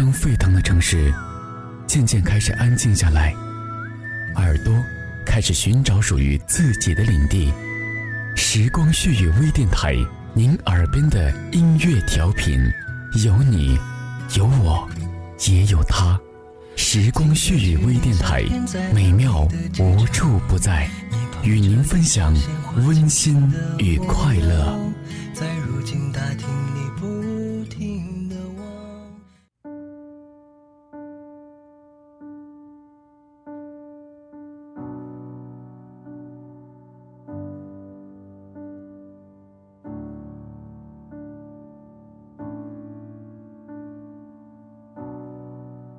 灯沸腾的城市，渐渐开始安静下来，耳朵开始寻找属于自己的领地。时光絮语微电台，您耳边的音乐调频，有你，有我，也有他。时光絮语微电台，美妙无处不在，与您分享温馨与快乐。在如今大厅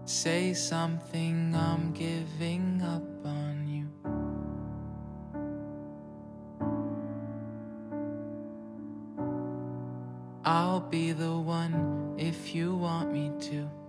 Say something, I'm giving up on you. I'll be the one if you want me to.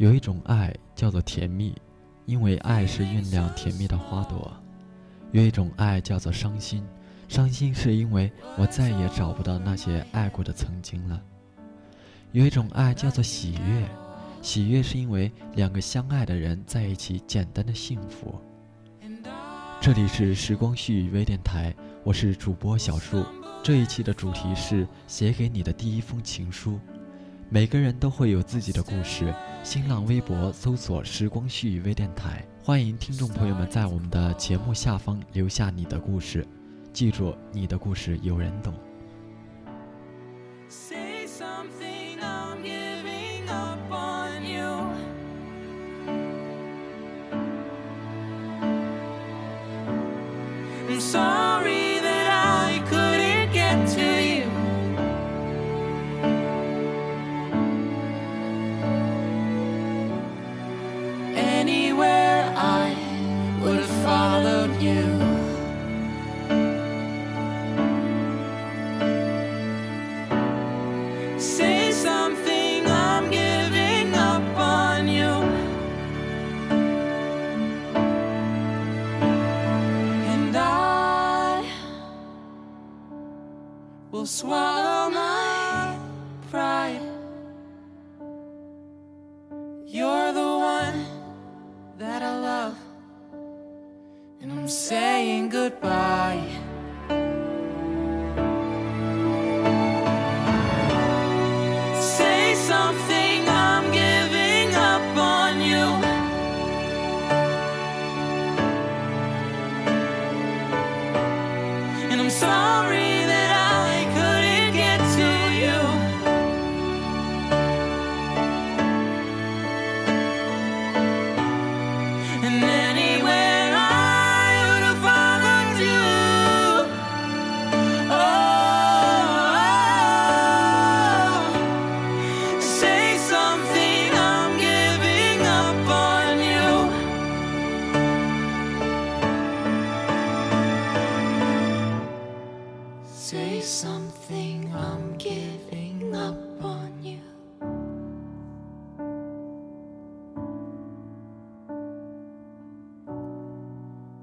有一种爱叫做甜蜜，因为爱是酝酿甜蜜的花朵；有一种爱叫做伤心，伤心是因为我再也找不到那些爱过的曾经了；有一种爱叫做喜悦，喜悦是因为两个相爱的人在一起简单的幸福。这里是时光絮语微电台，我是主播小树。这一期的主题是写给你的第一封情书。每个人都会有自己的故事。新浪微博搜索“时光絮语微电台”，欢迎听众朋友们在我们的节目下方留下你的故事。记住，你的故事有人懂。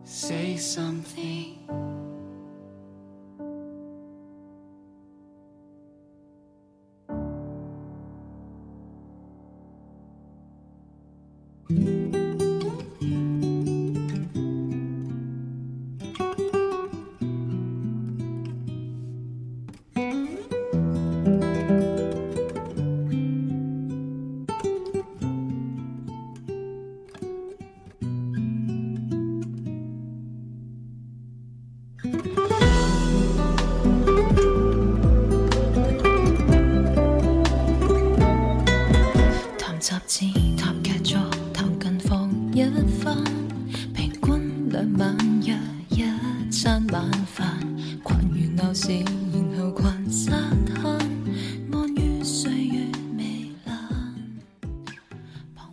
Say something.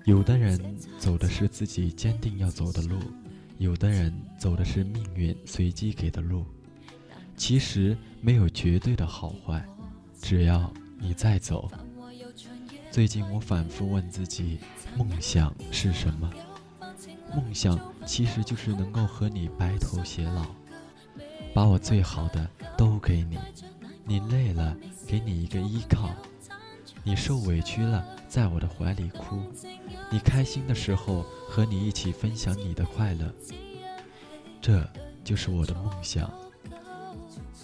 有的人走的是自己坚定要走的路有的人走的是命运随机给的路。其实没有绝对的好坏只要你在走最近我反复问自己梦想是什么？梦想其实就是能够和你白头偕老。把我最好的都给你。你累了，给你一个依靠；你受委屈了，在我的怀里哭；你开心的时候，和你一起分享你的快乐。这就是我的梦想。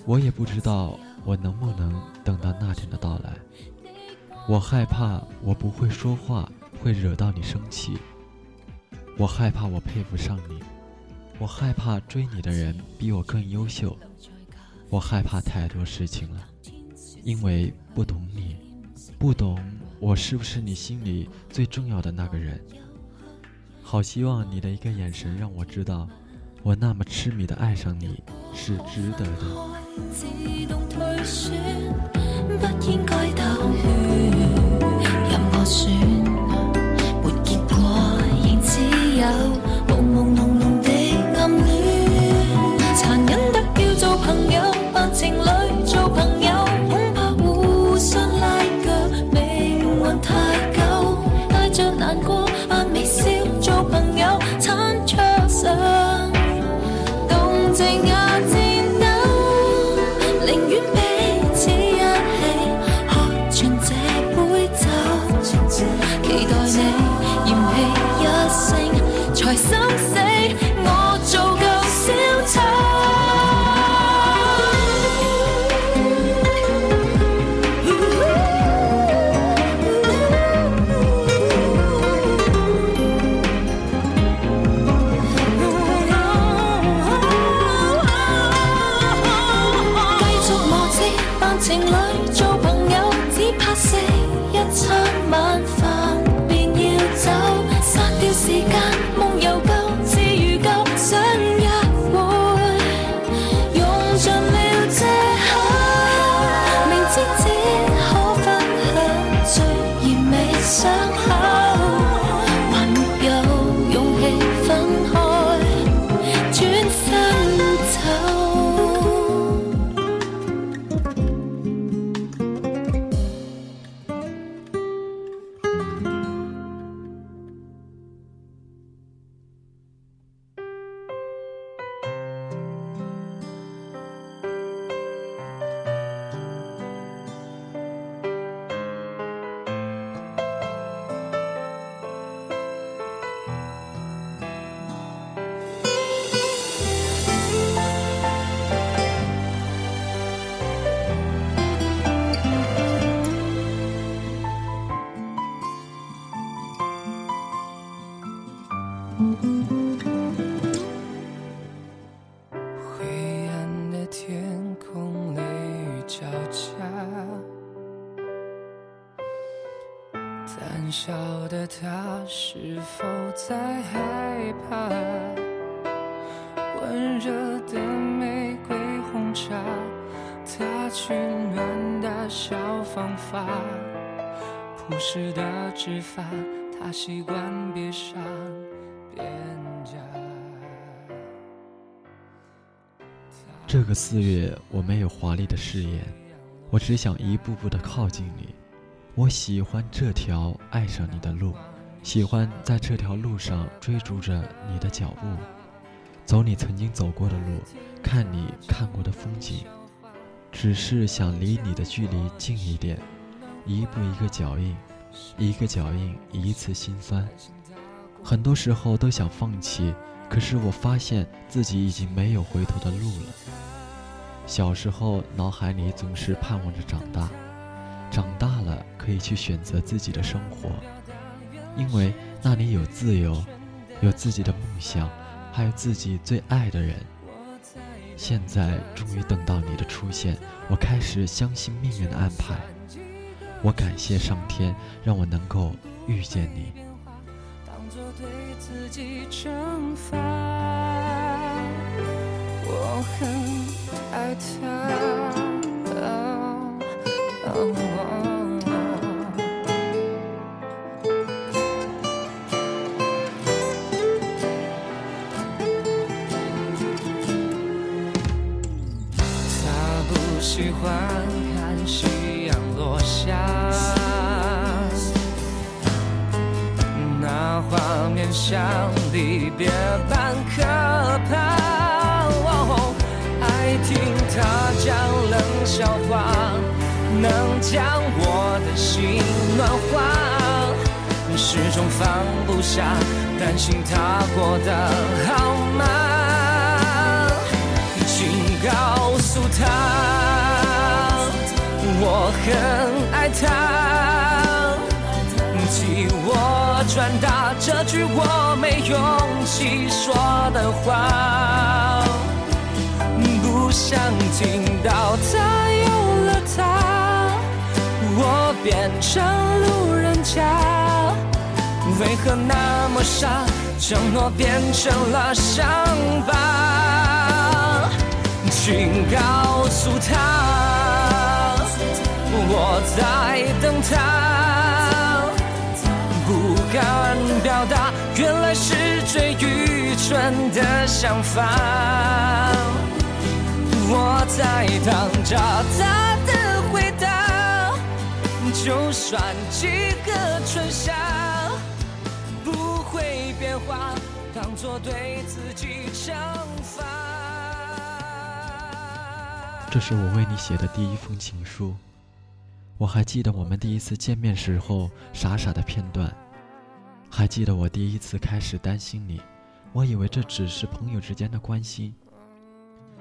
我也不知道我能不能等到那天的到来。我害怕我不会说话会惹到你生气。我害怕我配不上你。我害怕追你的人比我更优秀。我害怕太多事情了，因为不懂你，不懂我是不是你心里最重要的那个人。好希望你的一个眼神让我知道，我那么痴迷的爱上你是值得的。朴实的指法，他习惯别上边夹。这个四月，我没有华丽的誓言，我只想一步步的靠近你。我喜欢这条爱上你的路，喜欢在这条路上追逐着你的脚步，走你曾经走过的路，看你看过的风景。只是想离你的距离近一点，一步一个脚印，一个脚印一次心酸。很多时候都想放弃，可是我发现自己已经没有回头的路了。小时候脑海里总是盼望着长大，长大了可以去选择自己的生活，因为那里有自由，有自己的梦想，还有自己最爱的人。现在终于等到你的出现，我开始相信命运的安排。我感谢上天，让我能够遇见你。当作对自己惩罚。我很爱他。像离别般可怕。爱听他讲冷笑话，能将我的心暖化，始终放不下，担心他过得好吗？请告诉他，我很爱他。替我传达这句我没勇气说的话，不想听到他有了他，我变成路人甲，为何那么傻，承诺变成了伤疤？请告诉他，我在等他。敢表达，原来是最愚蠢的想法。我在等着他的回答，就算几个春夏不会变化，当作对自己惩罚。这是我为你写的第一封情书。我还记得我们第一次见面时候傻傻的片段，还记得我第一次开始担心你，我以为这只是朋友之间的关心。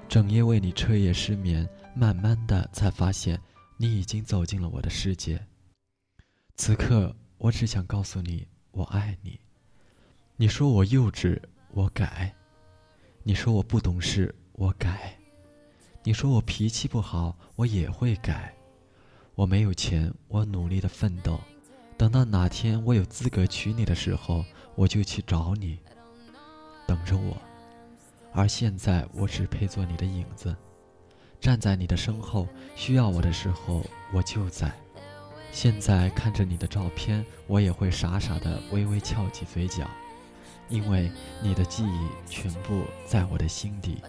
整夜为你彻夜失眠，慢慢的才发现你已经走进了我的世界。此刻我只想告诉你，我爱你。你说我幼稚，我改；你说我不懂事，我改；你说我脾气不好，我也会改。我没有钱，我努力的奋斗，等到哪天我有资格娶你的时候，我就去找你，等着我。而现在，我只配做你的影子，站在你的身后，需要我的时候我就在。现在看着你的照片，我也会傻傻的微微翘起嘴角，因为你的记忆全部在我的心底。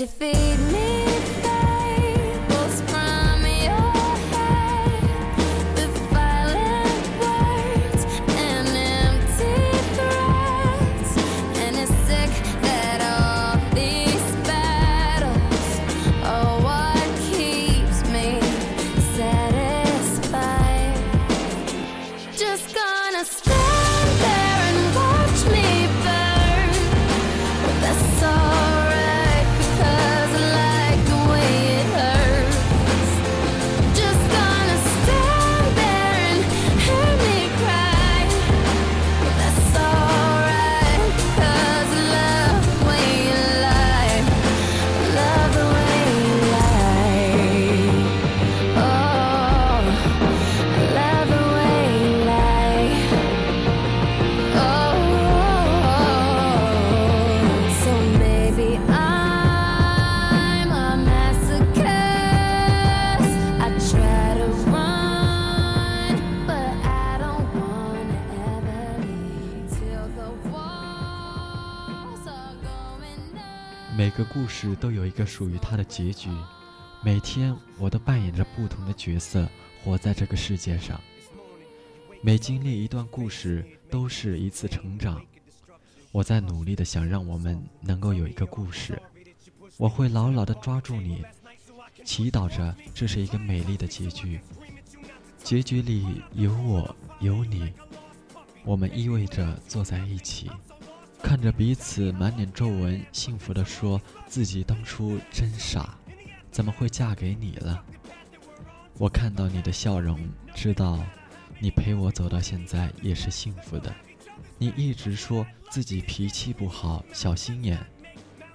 You feed me “都有一个属于它的结局，每天我都扮演着不同的角色，活在这个世界上。每经历一段故事，都是一次成长。我在努力的想让我们能够有一个故事，我会牢牢的抓住你。”祈祷着这是一个美丽的结局。结局里有我有你，我们依偎着坐在一起，看着彼此满脸皱纹，幸福地说自己当初真傻，怎么会嫁给你了？我看到你的笑容，知道你陪我走到现在也是幸福的。你一直说自己脾气不好，小心眼，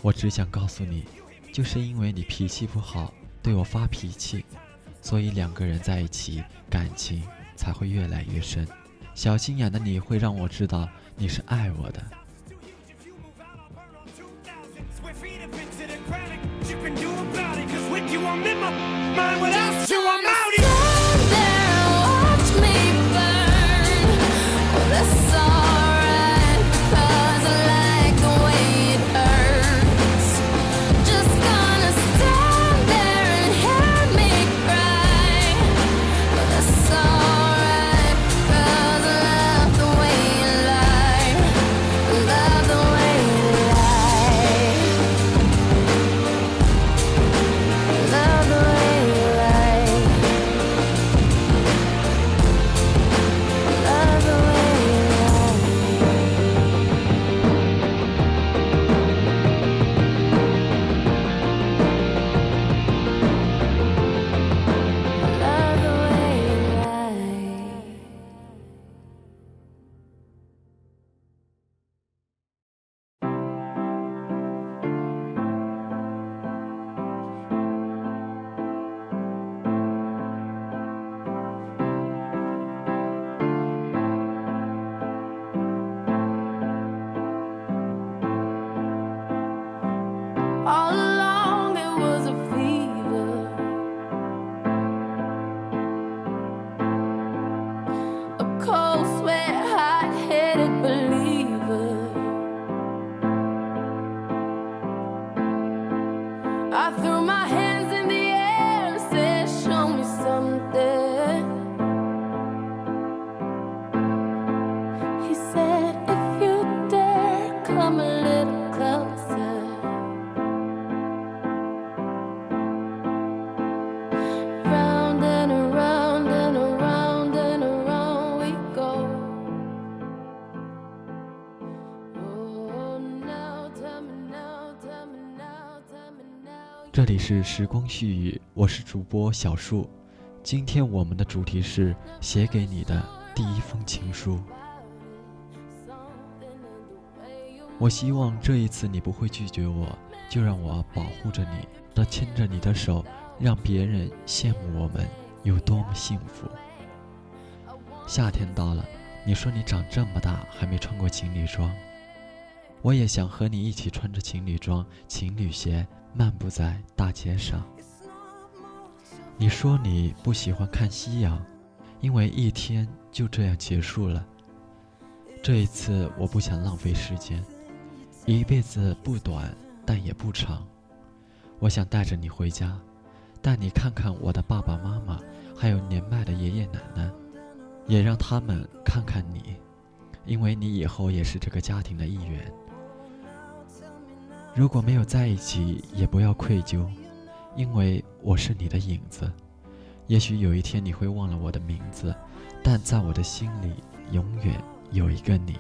我只想告诉你，就是因为你脾气不好，对我发脾气，所以两个人在一起，感情才会越来越深。小心眼的你会让我知道你是爱我的。Can do about it? Cause with you, I'm in my mind. Without you, I'm out here. 是时光絮语，我是主播小树。今天我们的主题是写给你的第一封情书。我希望这一次你不会拒绝我，就让我保护着你，那牵着你的手，让别人羡慕我们有多么幸福。夏天到了，你说你长这么大还没穿过情侣装，我也想和你一起穿着情侣装、情侣鞋漫步在大街上。你说你不喜欢看夕阳，因为一天就这样结束了。这一次我不想浪费时间，一辈子不短，但也不长。我想带着你回家，带你看看我的爸爸妈妈，还有年迈的爷爷奶奶，也让他们看看你，因为你以后也是这个家庭的一员。如果没有在一起，也不要愧疚，因为我是你的影子。也许有一天你会忘了我的名字，但在我的心里永远有一个你。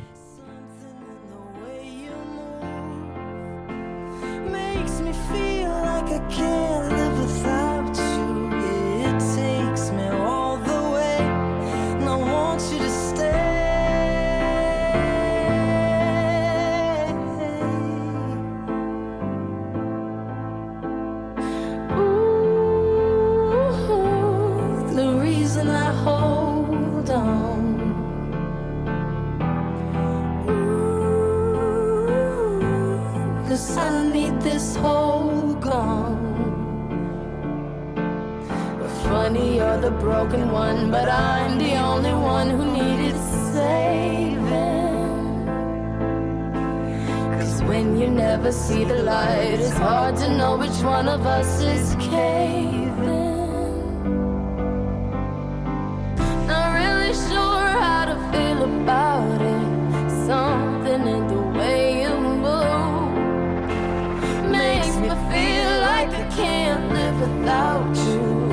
Without you.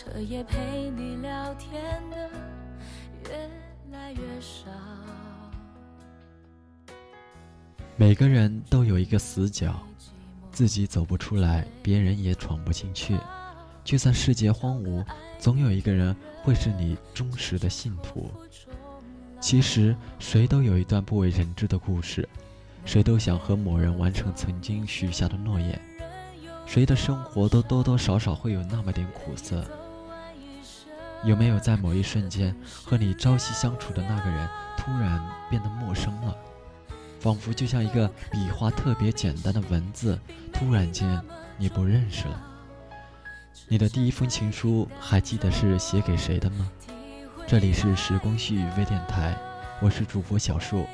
彻夜陪你聊天的越来越少。每个人都有一个死角，自己走不出来，别人也闯不进去。就算世界荒芜，总有一个人会是你忠实的信徒。其实，谁都有一段不为人知的故事，谁都想和某人完成曾经许下的诺言，谁的生活都多多少少会有那么点苦涩。有没有在某一瞬间，和你朝夕相处的那个人突然变得陌生了？仿佛就像一个笔画特别简单的文字，突然间你不认识了。你的第一封情书还记得是写给谁的吗？这里是时光絮语微电台，我是主播小树。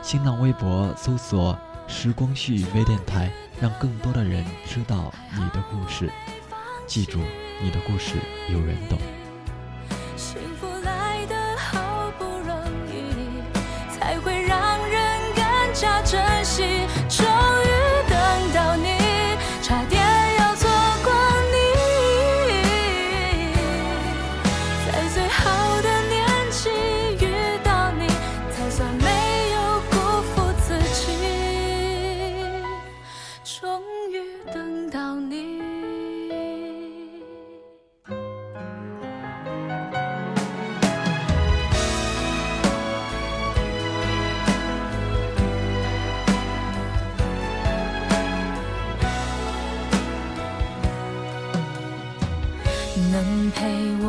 新浪微博搜索“时光絮语微电台”，让更多的人知道你的故事。记住，你的故事有人懂。